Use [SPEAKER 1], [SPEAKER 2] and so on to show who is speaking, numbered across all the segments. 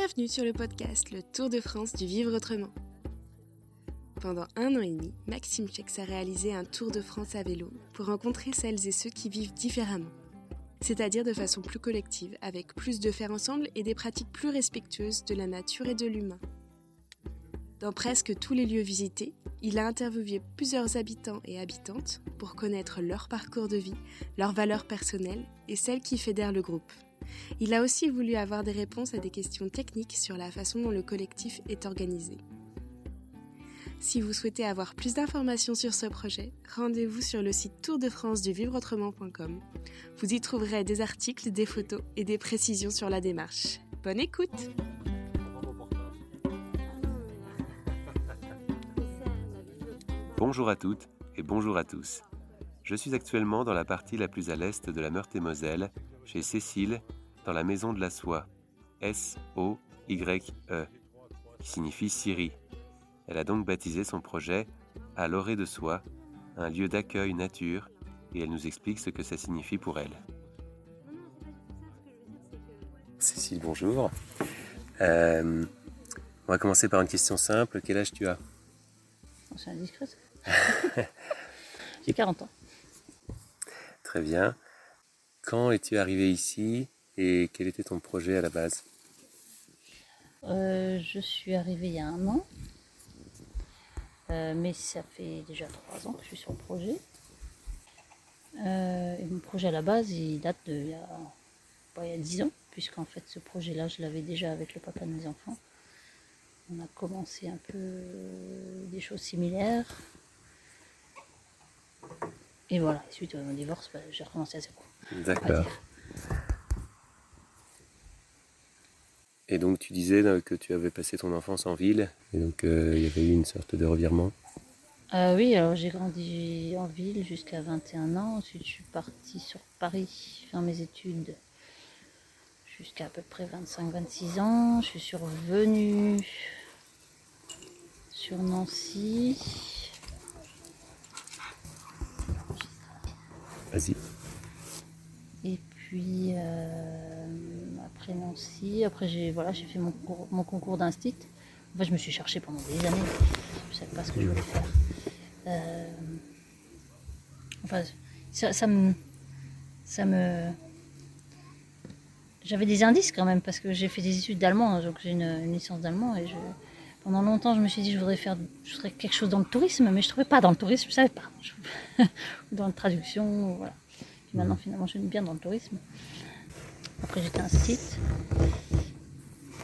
[SPEAKER 1] Bienvenue sur le podcast Le Tour de France du Vivre Autrement. Pendant un an et demi, Maxime Chex a réalisé un tour de France à vélo pour rencontrer celles et ceux qui vivent différemment, c'est-à-dire de façon plus collective, avec plus de faire ensemble et des pratiques plus respectueuses de la nature et de l'humain. Dans presque tous les lieux visités, il a interviewé plusieurs habitants et habitantes pour connaître leur parcours de vie, leurs valeurs personnelles et celles qui fédèrent le groupe. Il a aussi voulu avoir des réponses à des questions techniques sur la façon dont le collectif est organisé. Si vous souhaitez avoir plus d'informations sur ce projet, rendez-vous sur le site Tour de France du vivreautrement.com. Vous y trouverez des articles, des photos et des précisions sur la démarche. Bonne écoute!
[SPEAKER 2] Bonjour à toutes et bonjour à tous. Je suis actuellement dans la partie la plus à l'est de la Meurthe-et-Moselle, chez Cécile, dans la maison de la soie, S-O-Y-E, qui signifie Syrie. Elle a donc baptisé son projet à l'orée de soie, un lieu d'accueil nature, et elle nous explique ce que ça signifie pour elle. Cécile, bonjour. Euh, on va commencer par une question simple. Quel âge tu as?
[SPEAKER 3] C'est indiscret. J'ai 40 ans.
[SPEAKER 2] Très bien. Quand es-tu arrivé ici? Et quel était ton projet à la base?
[SPEAKER 3] Euh, Je suis arrivée il y a un an. Euh, mais ça fait déjà trois ans que je suis sur le projet. Euh, et mon projet à la base, il date de il y a, bah, il y a 10 ans, puisqu'en fait ce projet-là, je l'avais déjà avec le papa de mes enfants. On a commencé un peu des choses similaires. Et voilà, suite à mon divorce, bah, j'ai recommencé à zéro.
[SPEAKER 2] D'accord. Et donc tu disais euh, que tu avais passé ton enfance en ville, et donc euh, il y avait eu une sorte de revirement.
[SPEAKER 3] Euh, oui, alors j'ai grandi en ville jusqu'à 21 ans. Ensuite, je suis partie sur Paris faire mes études jusqu'à à peu près 25-26 ans. Je suis revenue sur Nancy.
[SPEAKER 2] Vas-y.
[SPEAKER 3] Et puis euh, après Nancy, après j'ai voilà, j'ai fait mon, cours- mon concours d'instit. En fait, je me suis cherchée pendant des années. Je savais pas ce que je voulais faire. Euh, enfin, ça, ça me, ça me, j'avais des indices quand même parce que j'ai fait des études d'allemand, hein, donc j'ai une, une licence d'allemand et je, pendant longtemps je me suis dit je voudrais faire, je voudrais quelque chose dans le tourisme, mais je trouvais pas dans le tourisme, je savais pas, Je- dans la traduction, voilà. Puis maintenant finalement je suis bien dans le tourisme. Après j'étais un site.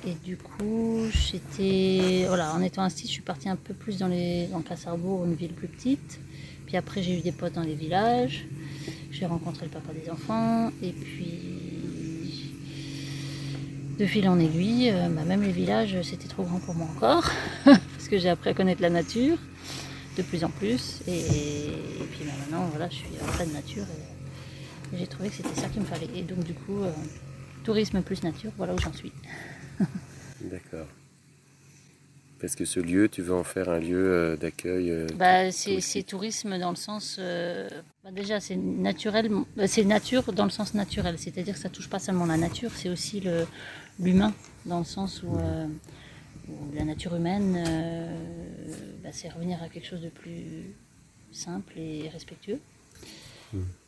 [SPEAKER 3] Et du coup, j'étais. Voilà, en étant instit, je suis partie un peu plus dans, les, dans Cassarbourg, une ville plus petite. Puis après, j'ai eu des potes dans les villages. J'ai rencontré le papa des enfants. Et puis, de fil en aiguille, euh, bah, même les villages, c'était trop grand pour moi encore. parce que j'ai appris à connaître la nature de plus en plus. Et, puis bah, maintenant, voilà, je suis en pleine nature. Et, et j'ai trouvé que c'était ça qu'il me fallait. Et donc, du coup, euh, tourisme plus nature, voilà où j'en suis.
[SPEAKER 2] D'accord. Parce que ce lieu, tu veux en faire un lieu euh, d'accueil euh,
[SPEAKER 3] Bah, c'est tourisme dans le sens. euh, bah, déjà, c'est naturel, c'est nature dans le sens naturel. C'est-à-dire que ça touche pas seulement la nature, c'est aussi l'humain, dans le sens où, euh, où la nature humaine, euh, bah, c'est revenir à quelque chose de plus simple et respectueux.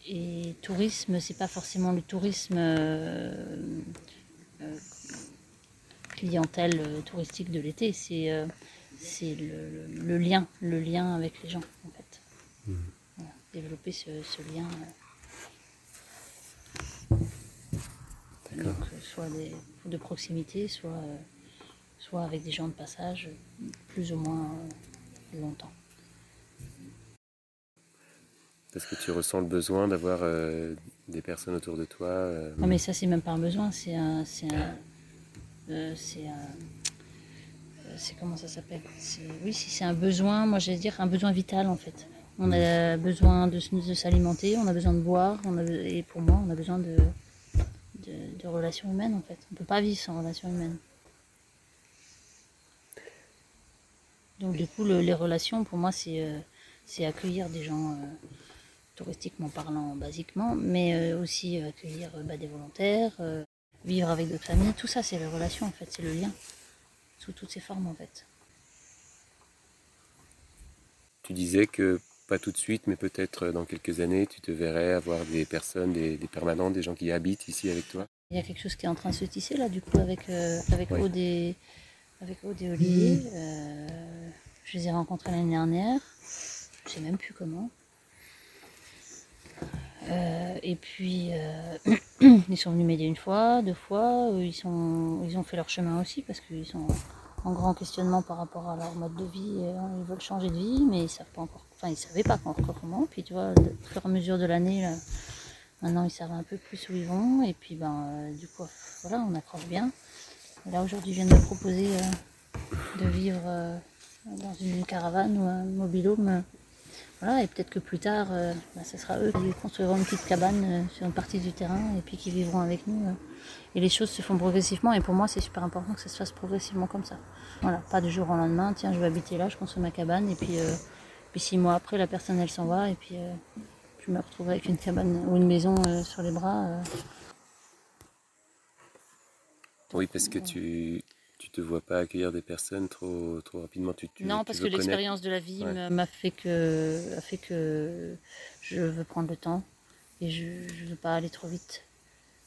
[SPEAKER 3] Et tourisme, c'est pas forcément le tourisme euh, euh, clientèle euh, touristique de l'été, c'est euh, le, lien, le lien avec les gens en fait. Voilà, développer ce, ce lien. donc, soit des- de proximité, soit, soit avec des gens de passage, plus ou moins longtemps.
[SPEAKER 2] Parce que tu ressens le besoin d'avoir euh, des personnes autour de toi. euh,
[SPEAKER 3] Non mais ça c'est même pas un besoin, c'est un, c'est un, euh, euh, comment ça s'appelle? Oui, si c'est un besoin, moi j'allais dire un besoin vital en fait. On a besoin de, s'alimenter, on a besoin de boire, on a, be- et pour moi on a besoin de, de, de relations humaines en fait. On peut pas vivre sans relations humaines. Donc du coup le- les relations pour moi c'est euh, accueillir des gens euh, touristiquement parlant basiquement, mais euh, aussi accueillir euh, bah, des volontaires, euh, vivre avec d'autres familles, tout ça c'est les relations en fait, c'est le lien, sous toutes ses formes en fait.
[SPEAKER 2] Tu disais que pas tout de suite, mais peut-être dans quelques années, tu te verrais avoir des personnes, des, permanents, des gens qui habitent ici avec toi
[SPEAKER 3] Il y a quelque chose qui est en train de se tisser là, du coup, avec, euh, avec, Aude, et, avec Olivier. Euh, je les ai rencontrés l'année dernière. Je sais même plus comment. Euh, et puis, ils sont venus m'aider une fois, deux fois. Ils, sont, ils ont fait leur chemin aussi parce qu'ils sont en grand questionnement par rapport à leur mode de vie. Ils veulent changer de vie, mais ils savent pas encore Enfin, ils savaient pas encore comment. Puis tu vois, au fur et à mesure de l'année, maintenant ils savent un peu plus où ils vont. Et puis ben, euh, du coup, voilà, on accroche bien. Et là aujourd'hui, je viens de me proposer euh, de vivre euh, dans une caravane ou un mobilhome. Voilà, et peut-être que plus tard, ben, ce sera eux qui construiront une petite cabane sur une partie du terrain et puis qui vivront avec nous. et les choses se font progressivement. Et pour moi, c'est super important que ça se fasse progressivement comme ça. Voilà, pas de jour au lendemain. Tiens, je vais habiter là, je construis ma cabane et puis puis six mois après, la personne, elle s'en va. Et puis, euh, je me retrouve avec une cabane ou une maison euh, sur les bras. Euh.
[SPEAKER 2] Oui, parce que tu tu te vois pas accueillir des personnes trop trop rapidement. Tu,
[SPEAKER 3] non, parce que l'expérience de la vie m'a fait que a fait que je veux prendre le temps et je ne veux pas aller trop vite.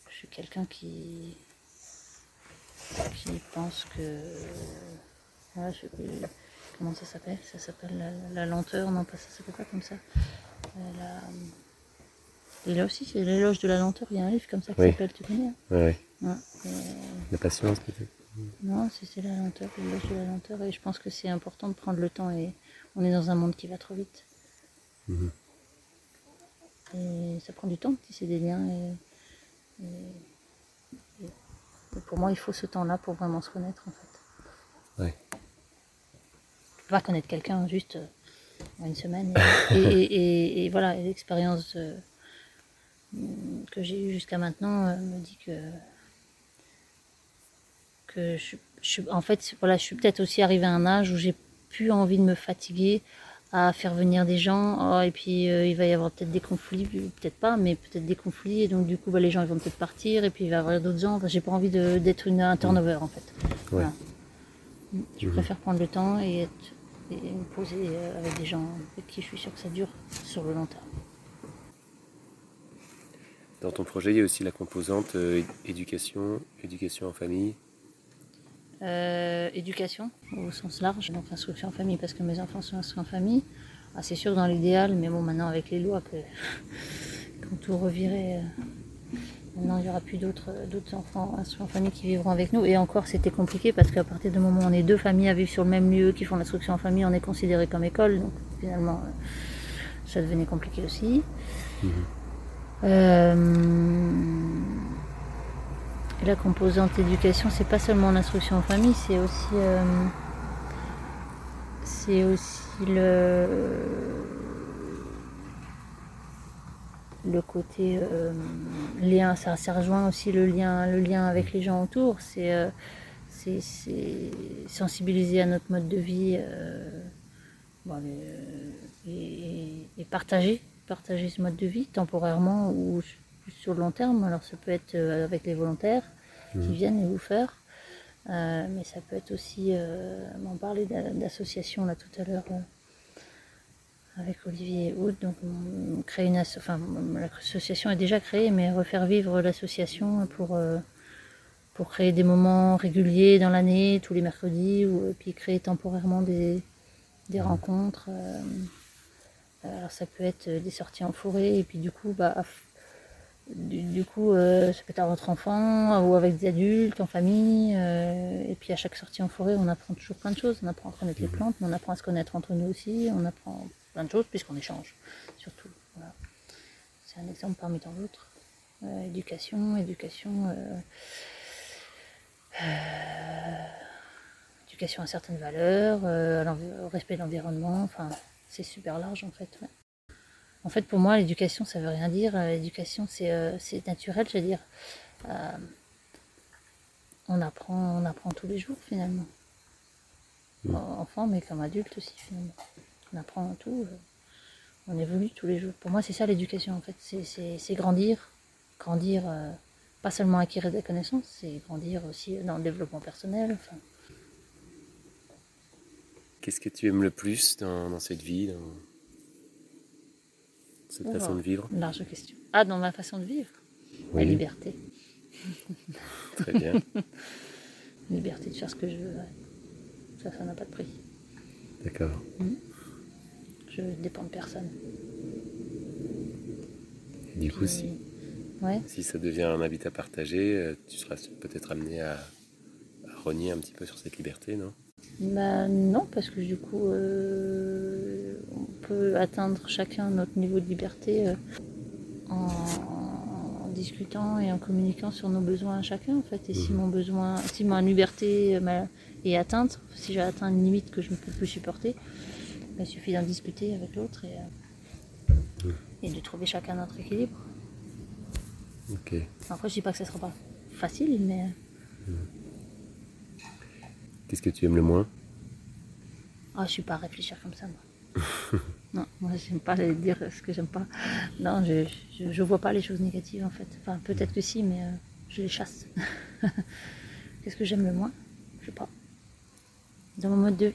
[SPEAKER 3] Je suis quelqu'un qui qui pense que voilà, je, comment ça s'appelle Ça s'appelle la, lenteur, non pas ça s'appelle pas comme ça. Euh, et là aussi, c'est l'éloge de la lenteur, il y a un livre comme ça qui s'appelle, tu connais
[SPEAKER 2] hein? Oui. La patience peut-être?
[SPEAKER 3] Non, c'est la lenteur, de la lenteur, et je pense que c'est important de prendre le temps, et on est dans un monde qui va trop vite. Mhm. Et ça prend du temps de tisser des liens, et, pour moi, il faut ce temps-là pour vraiment se connaître, en fait.
[SPEAKER 2] Ouais
[SPEAKER 3] pas connaître quelqu'un juste euh, une semaine. Et, voilà, l'expérience euh, que j'ai eue jusqu'à maintenant euh, me dit que, que je, en fait, voilà, je suis peut-être aussi arrivée à un âge où j'ai plus envie de me fatiguer à faire venir des gens oh, et puis il va y avoir peut-être des conflits peut-être pas mais peut-être des conflits et donc du coup bah, les gens ils vont peut-être partir et puis il va y avoir d'autres gens j'ai pas envie d'être une un turnover en fait voilà. je mhm. préfère prendre le temps et être et me poser euh, avec des gens avec qui je suis sûr que ça dure sur le long terme.
[SPEAKER 2] Dans ton projet, il y a aussi la composante euh, éducation, éducation en famille.
[SPEAKER 3] Euh, éducation au sens large, donc instruction en famille parce que mes enfants sont instruits en famille. Ah, c'est sûr dans l'idéal, mais bon maintenant avec les lois que quand tout revirait Maintenant, il n'y aura plus d'autres enfants en famille qui vivront avec nous. Et encore, c'était compliqué parce qu'à partir du moment où on est deux familles à vivre sur le même lieu, qui font l'instruction en famille, on est considéré comme école. Donc finalement, euh, ça devenait compliqué aussi. Mhm. La composante éducation, c'est pas seulement l'instruction en famille, c'est aussi, euh, c'est le côté euh, lien, ça, ça, rejoint aussi le lien, avec les gens autour. C'est euh, sensibiliser à notre mode de vie et, partager, partager ce mode de vie temporairement ou sur le long terme. Alors ça peut être avec les volontaires qui mmh. viennent et vous faire. mais ça peut être aussi, m'en parler d'associations là tout à l'heure, avec Olivier Houd. Donc, on crée une enfin, l'association est déjà créée, mais refaire vivre l'association pour, euh, pour créer des moments réguliers dans l'année, tous les mercredis, ou puis créer temporairement des, des rencontres. Euh, alors, ça peut être des sorties en forêt, et puis du coup, bah, du, coup, euh, ça peut être à votre enfant ou avec des adultes, en famille. et puis à chaque sortie en forêt, on apprend toujours plein de choses. On apprend à connaître les mmh. plantes, mais on apprend à se connaître entre nous aussi. On apprend plein de choses puisqu'on échange, surtout. C'est un exemple parmi tant d'autres. Euh, éducation, éducation, euh, euh, éducation à certaines valeurs, au respect de l'environnement, enfin, c'est super large en fait. En fait, pour moi, l'éducation, ça veut rien dire. L'éducation, c'est naturel, je veux dire. on, apprend, on apprend tous les jours finalement. Mmh. Enfant, mais comme adulte aussi finalement on apprend tout, euh, on évolue tous les jours. Pour moi, c'est ça l'éducation en fait, c'est grandir, grandir euh, pas seulement acquérir des connaissances, c'est grandir aussi dans le développement personnel. Enfin,
[SPEAKER 2] Qu'est-ce que tu aimes le plus dans, dans cette vie, dans cette façon de vivre
[SPEAKER 3] une large question. Ah, dans ma façon de vivre La liberté.
[SPEAKER 2] Très bien.
[SPEAKER 3] La liberté de faire ce que je veux. ouais. Ça, ça n'a pas de prix.
[SPEAKER 2] D'accord.
[SPEAKER 3] Je dépends de personne.
[SPEAKER 2] Et Du coup, si,
[SPEAKER 3] Puis- Ouais.
[SPEAKER 2] si ça devient un habitat partagé, euh, tu seras peut-être amené à, à renier un petit peu sur cette liberté, non?
[SPEAKER 3] Bah, non, parce que du coup, euh, peut atteindre chacun notre niveau de liberté euh, en, en discutant et en communiquant sur nos besoins à chacun, en fait. Et si
[SPEAKER 2] Mhm.
[SPEAKER 3] mon besoin, si ma liberté euh, est atteinte, si j'ai atteint une limite que je ne peux plus supporter, bah, il suffit d'en discuter avec l'autre et, euh, et de trouver chacun notre équilibre.
[SPEAKER 2] Ok.
[SPEAKER 3] Après, je dis pas que ça sera pas facile, mais
[SPEAKER 2] Qu'est-ce que tu aimes le moins?
[SPEAKER 3] Ah, je suis pas à réfléchir comme ça, moi. Non, moi, j'aime pas dire ce que j'aime pas. Non, je, je, vois pas les choses négatives, en fait. Enfin, peut-être que si, mais euh, je les chasse. Qu'est-ce que j'aime le moins? Je sais pas. Dans mon mode de vie.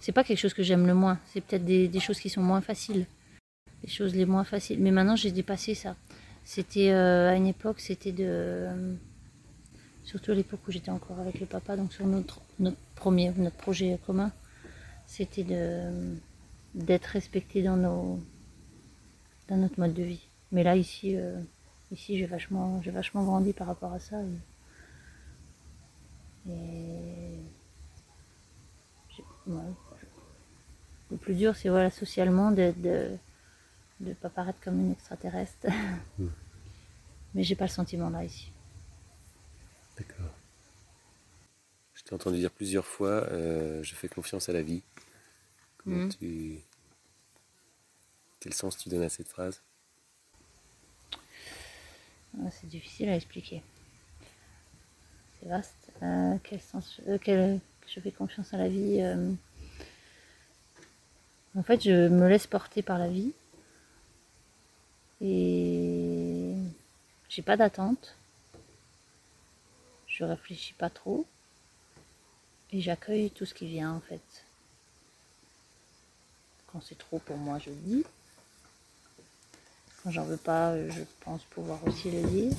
[SPEAKER 3] C'est pas quelque chose que j'aime le moins. C'est peut-être des, des choses qui sont moins faciles. Les choses les moins faciles. Mais maintenant, j'ai dépassé ça. C'était euh, à une époque, c'était de. euh, surtout à l'époque où j'étais encore avec le papa, donc sur notre, notre premier, notre projet commun, c'était de d'être respecté dans nos dans notre mode de vie. Mais là ici, euh, ici j'ai vachement j'ai vachement grandi par rapport à ça. Et, et j'ai- ouais. le plus dur, c'est voilà socialement de de de pas paraître comme une extraterrestre. Mais j'ai pas le sentiment là ici.
[SPEAKER 2] D'accord. Je t'ai entendu dire plusieurs fois, euh, je fais confiance à la vie. Comment tu... Quel sens tu donnes à cette phrase?
[SPEAKER 3] Ah, C'est difficile à expliquer. C'est vaste. Euh, quel sens euh, quel- Je fais confiance à la vie. euh. En fait, je me laisse porter par la vie. Et j'ai pas d'attente. Je réfléchis pas trop. Et j'accueille tout ce qui vient en fait. Quand c'est trop pour moi, je le dis. Quand j'en veux pas, euh, je pense pouvoir aussi le dire.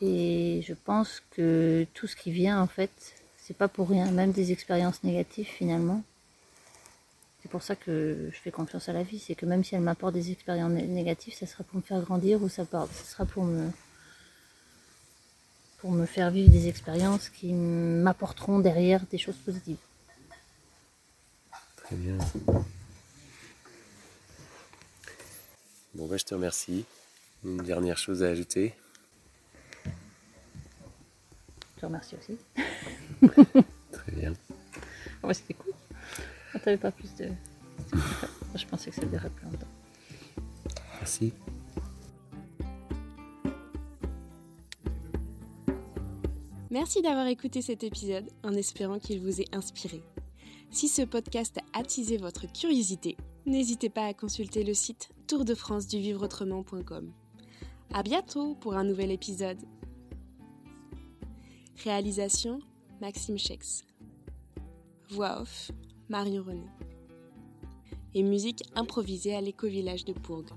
[SPEAKER 3] Et je pense que tout ce qui vient, en fait, c'est pas pour rien, même des expériences négatives finalement. C'est pour ça que je fais confiance à la vie, c'est que même si elle m'apporte des expériences né- négatives, ça sera pour me faire grandir ou ça, ça sera pour me pour me faire vivre des expériences qui m'apporteront derrière des choses positives.
[SPEAKER 2] Très bien. Bon, bah, je te remercie. Une dernière chose à ajouter
[SPEAKER 3] Je te remercie aussi.
[SPEAKER 2] Très bien.
[SPEAKER 3] Ah ouais, c'était cool. Ah, T'avais pas plus de. Je pensais que ça durerait plus longtemps.
[SPEAKER 2] Merci.
[SPEAKER 1] Merci d'avoir écouté cet épisode en espérant qu'il vous ait inspiré. Si ce podcast a attisé votre curiosité, n'hésitez pas à consulter le site tourdefranceduvivreautrement.com. À bientôt pour un nouvel épisode. Réalisation Maxime Chex. Voix off Marion René. Et musique improvisée à l'éco-village de Pourgue.